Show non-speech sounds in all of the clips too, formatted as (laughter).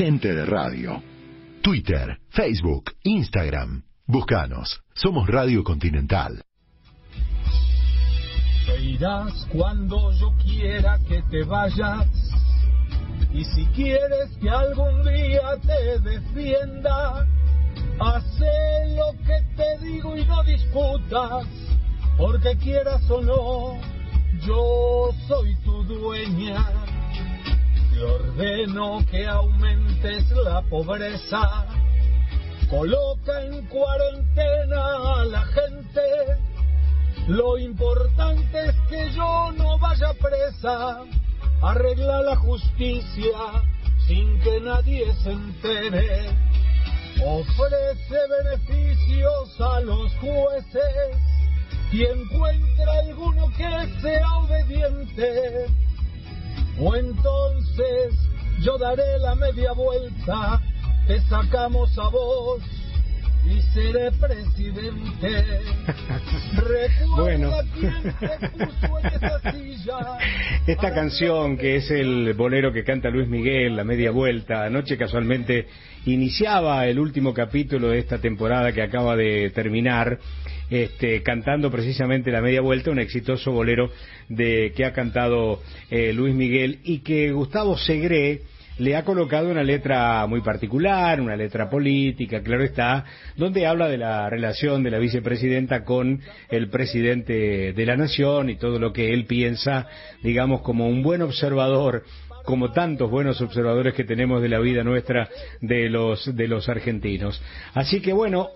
gente de radio. Twitter, Facebook, Instagram. Búscanos. Somos Radio Continental. Te irás cuando yo quiera que te vayas. Y si quieres que algún día te defienda, hace lo que te digo y no disputas, porque quieras o no, yo soy tu dueña. Te ordeno que aumentes la pobreza, coloca en cuarentena a la gente lo importante es que yo no vaya presa, arregla la justicia sin que nadie se entere. Ofrece beneficios a los jueces y encuentra alguno que sea obediente. O entonces yo daré la media vuelta, te sacamos a vos y seré presidente. (laughs) bueno, esta canción que es el bolero que canta Luis Miguel, La Media Vuelta, anoche casualmente iniciaba el último capítulo de esta temporada que acaba de terminar. Este, cantando precisamente la media vuelta, un exitoso bolero de que ha cantado eh, Luis Miguel y que Gustavo Segre le ha colocado una letra muy particular, una letra política, claro está, donde habla de la relación de la vicepresidenta con el presidente de la nación y todo lo que él piensa, digamos, como un buen observador como tantos buenos observadores que tenemos de la vida nuestra de los de los argentinos. Así que bueno,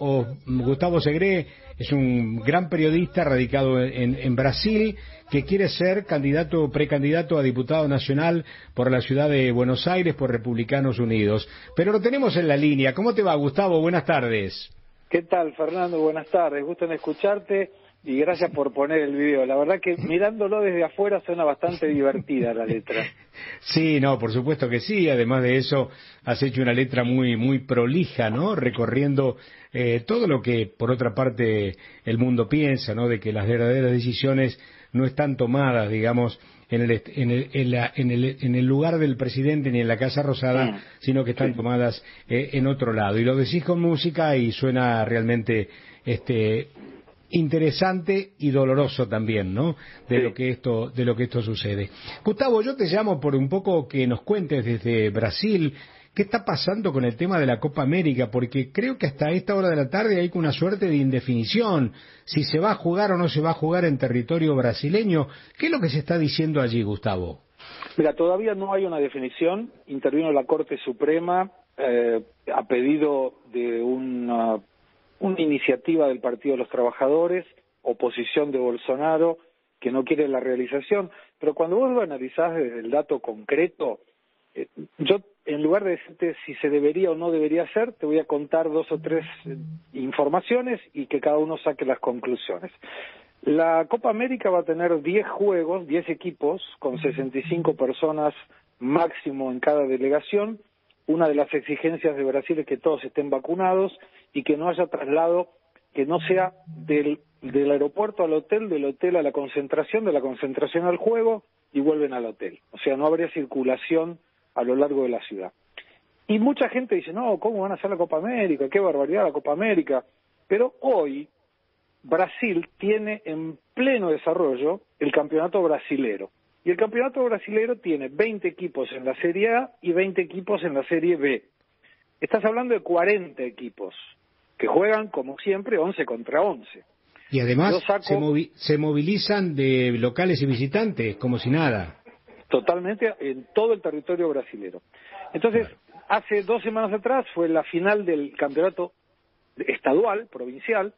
Gustavo Segre es un gran periodista radicado en, en Brasil, que quiere ser candidato, precandidato a diputado nacional por la ciudad de Buenos Aires por Republicanos Unidos. Pero lo tenemos en la línea. ¿Cómo te va, Gustavo? Buenas tardes. ¿Qué tal, Fernando? Buenas tardes. Gusto en escucharte y gracias por poner el video. La verdad que mirándolo desde afuera suena bastante divertida la letra. (laughs) Sí, no, por supuesto que sí. Además de eso, has hecho una letra muy, muy prolija, ¿no? Recorriendo eh, todo lo que, por otra parte, el mundo piensa, ¿no? De que las verdaderas decisiones no están tomadas, digamos, en el, en el, en el, en el lugar del presidente ni en la Casa Rosada, sino que están tomadas eh, en otro lado. Y lo decís con música y suena realmente este interesante y doloroso también, ¿no? De lo que esto de lo que esto sucede. Gustavo, yo te llamo por un poco que nos cuentes desde Brasil ¿Qué está pasando con el tema de la Copa América? Porque creo que hasta esta hora de la tarde hay una suerte de indefinición si se va a jugar o no se va a jugar en territorio brasileño. ¿Qué es lo que se está diciendo allí, Gustavo? Mira, todavía no hay una definición. Intervino la Corte Suprema eh, a pedido de una, una iniciativa del Partido de los Trabajadores, oposición de Bolsonaro, que no quiere la realización. Pero cuando vos lo analizás desde el dato concreto, eh, yo en lugar de decirte si se debería o no debería hacer, te voy a contar dos o tres eh, informaciones y que cada uno saque las conclusiones. La Copa América va a tener 10 juegos, 10 equipos, con 65 personas máximo en cada delegación. Una de las exigencias de Brasil es que todos estén vacunados y que no haya traslado que no sea del, aeropuerto al hotel, del hotel a la concentración, de la concentración al juego y vuelven al hotel. O sea, no habría circulación a lo largo de la ciudad. Y mucha gente dice, no, ¿cómo van a hacer la Copa América? Qué barbaridad la Copa América. Pero hoy Brasil tiene en pleno desarrollo el campeonato brasilero. Y el campeonato brasilero tiene 20 equipos en la Serie A y 20 equipos en la Serie B. Estás hablando de 40 equipos que juegan, como siempre, 11 contra 11. Y además se, se movilizan de locales y visitantes, como si nada totalmente en todo el territorio brasilero. Entonces, hace dos semanas atrás fue la final del campeonato estadual, provincial,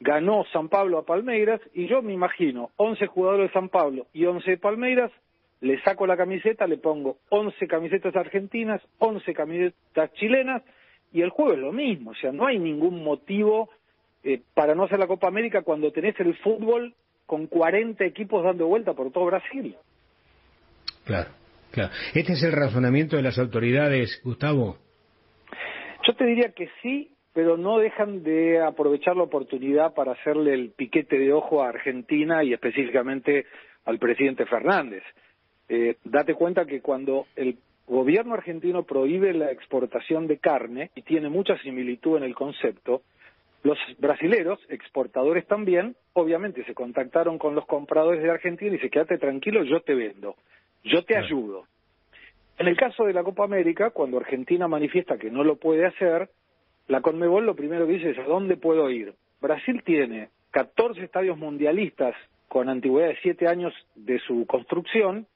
ganó San Pablo a Palmeiras y yo me imagino 11 jugadores de San Pablo y 11 de Palmeiras, le saco la camiseta, le pongo 11 camisetas argentinas, 11 camisetas chilenas y el juego es lo mismo, o sea, no hay ningún motivo eh, para no hacer la Copa América cuando tenés el fútbol con 40 equipos dando vuelta por todo Brasil. Claro, claro. ¿Este es el razonamiento de las autoridades, Gustavo? Yo te diría que sí, pero no dejan de aprovechar la oportunidad para hacerle el piquete de ojo a Argentina y específicamente al presidente Fernández. Eh, date cuenta que cuando el gobierno argentino prohíbe la exportación de carne y tiene mucha similitud en el concepto, los brasileros, exportadores también, obviamente se contactaron con los compradores de Argentina y dice, quédate tranquilo, yo te vendo, yo te ayudo. En el caso de la Copa América, cuando Argentina manifiesta que no lo puede hacer, la Conmebol lo primero que dice es, ¿a dónde puedo ir? Brasil tiene 14 estadios mundialistas con antigüedad de 7 años de su construcción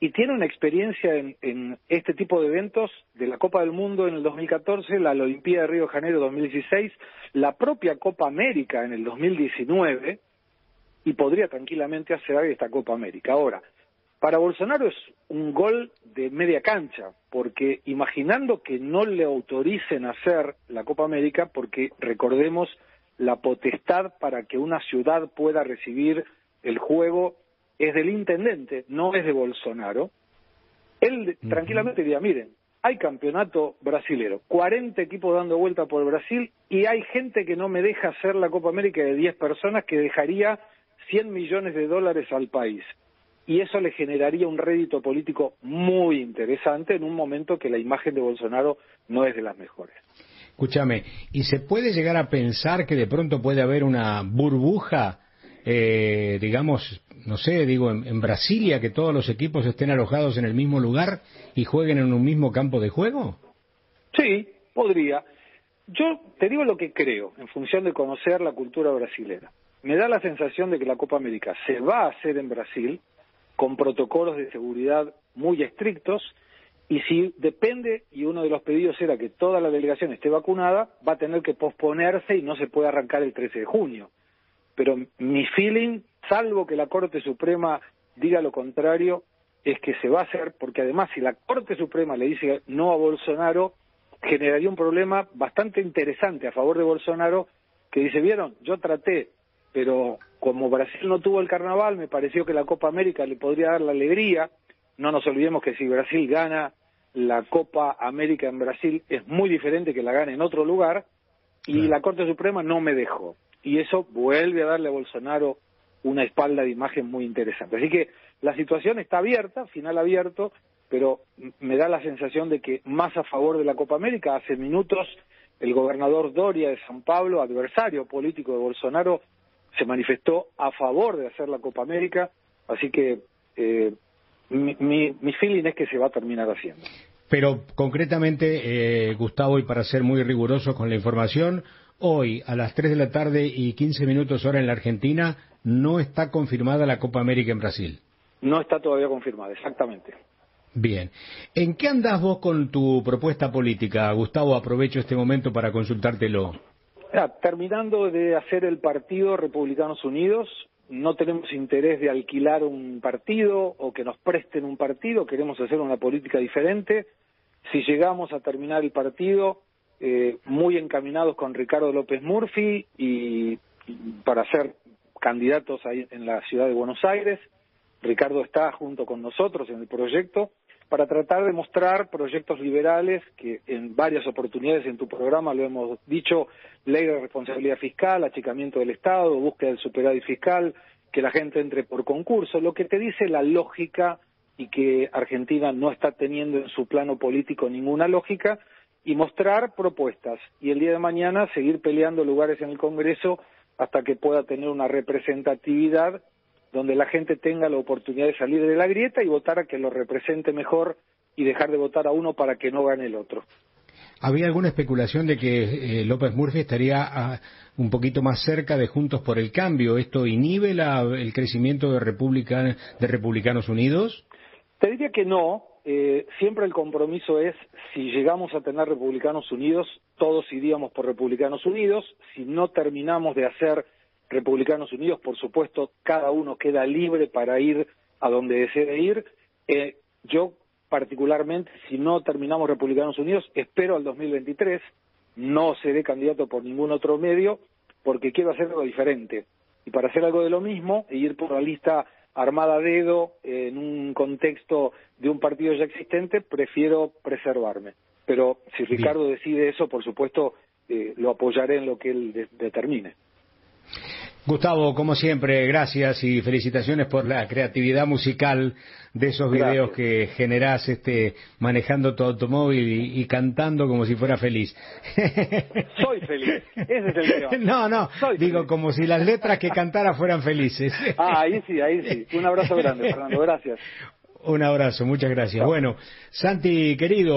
y tiene una experiencia en, este tipo de eventos de la Copa del Mundo en el 2014, la Olimpíada de Río de Janeiro 2016, la propia Copa América en el 2019 y podría tranquilamente hacer esta Copa América. Ahora, para Bolsonaro es un gol de media cancha, porque imaginando que no le autoricen hacer la Copa América, porque recordemos la potestad para que una ciudad pueda recibir el juego es del intendente, no es de Bolsonaro, él tranquilamente diría, miren, hay campeonato brasilero, 40 equipos dando vuelta por Brasil y hay gente que no me deja hacer la Copa América de 10 personas que dejaría 100 millones de dólares al país. Y eso le generaría un rédito político muy interesante en un momento que la imagen de Bolsonaro no es de las mejores. Escúchame, ¿y se puede llegar a pensar que de pronto puede haber una burbuja eh, digamos, no sé, digo, en, Brasilia, que todos los equipos estén alojados en el mismo lugar y jueguen en un mismo campo de juego? Sí, podría. Yo te digo lo que creo, en función de conocer la cultura brasilera. Me da la sensación de que la Copa América se va a hacer en Brasil con protocolos de seguridad muy estrictos y si depende, y uno de los pedidos era que toda la delegación esté vacunada, va a tener que posponerse y no se puede arrancar el 13 de junio pero mi feeling, salvo que la Corte Suprema diga lo contrario, es que se va a hacer, porque además si la Corte Suprema le dice no a Bolsonaro, generaría un problema bastante interesante a favor de Bolsonaro, que dice, vieron, yo traté, pero como Brasil no tuvo el carnaval, me pareció que la Copa América le podría dar la alegría. No nos olvidemos que si Brasil gana la Copa América en Brasil es muy diferente que la gane en otro lugar, y la Corte Suprema no me dejó y eso vuelve a darle a Bolsonaro una espalda de imagen muy interesante. Así que la situación está abierta, final abierto, pero me da la sensación de que más a favor de la Copa América, hace minutos el gobernador Doria de San Pablo, adversario político de Bolsonaro, se manifestó a favor de hacer la Copa América, así que eh, mi, mi, feeling es que se va a terminar haciendo. Pero concretamente, eh, Gustavo, y para ser muy riguroso con la información, Hoy, a las 3 de la tarde y 15 minutos hora en la Argentina, no está confirmada la Copa América en Brasil. No está todavía confirmada, exactamente. Bien. ¿En qué andás vos con tu propuesta política, Gustavo? Aprovecho este momento para consultártelo. terminando de hacer el partido Republicanos Unidos, no tenemos interés de alquilar un partido o que nos presten un partido, queremos hacer una política diferente. Si llegamos a terminar el partido, eh, muy encaminados con Ricardo López Murphy y, para ser candidatos ahí en la ciudad de Buenos Aires. Ricardo está junto con nosotros en el proyecto para tratar de mostrar proyectos liberales que en varias oportunidades en tu programa lo hemos dicho, ley de responsabilidad fiscal, achicamiento del Estado, búsqueda del superávit fiscal, que la gente entre por concurso, lo que te dice la lógica y que Argentina no está teniendo en su plano político ninguna lógica, y mostrar propuestas y el día de mañana seguir peleando lugares en el Congreso hasta que pueda tener una representatividad donde la gente tenga la oportunidad de salir de la grieta y votar a que lo represente mejor y dejar de votar a uno para que no gane el otro. Había alguna especulación de que eh, López Murphy estaría ah, un poquito más cerca de Juntos por el Cambio. ¿Esto inhibe el crecimiento de, de Republicanos Unidos? Te diría que no, eh, siempre el compromiso es, si llegamos a tener republicanos unidos, todos iríamos por republicanos unidos, si no terminamos de hacer republicanos unidos, por supuesto, cada uno queda libre para ir a donde desee ir. Eh, yo particularmente, si no terminamos republicanos unidos, espero al 2023, no seré candidato por ningún otro medio, porque quiero hacer algo diferente. Y para hacer algo de lo mismo e ir por la lista armada a dedo en un contexto de un partido ya existente, prefiero preservarme. Pero si Ricardo decide eso, por supuesto, eh, lo apoyaré en lo que él determine. Gustavo, como siempre, gracias y felicitaciones por la creatividad musical de esos videos que generás este, manejando tu automóvil y, cantando como si fuera feliz. Soy feliz, ese es el tema. (laughs) No, no, digo como si las letras que cantara fueran felices. Ah, ahí sí, ahí sí. Un abrazo grande, Fernando, gracias. Un abrazo, muchas gracias. Bueno, Santi, querido.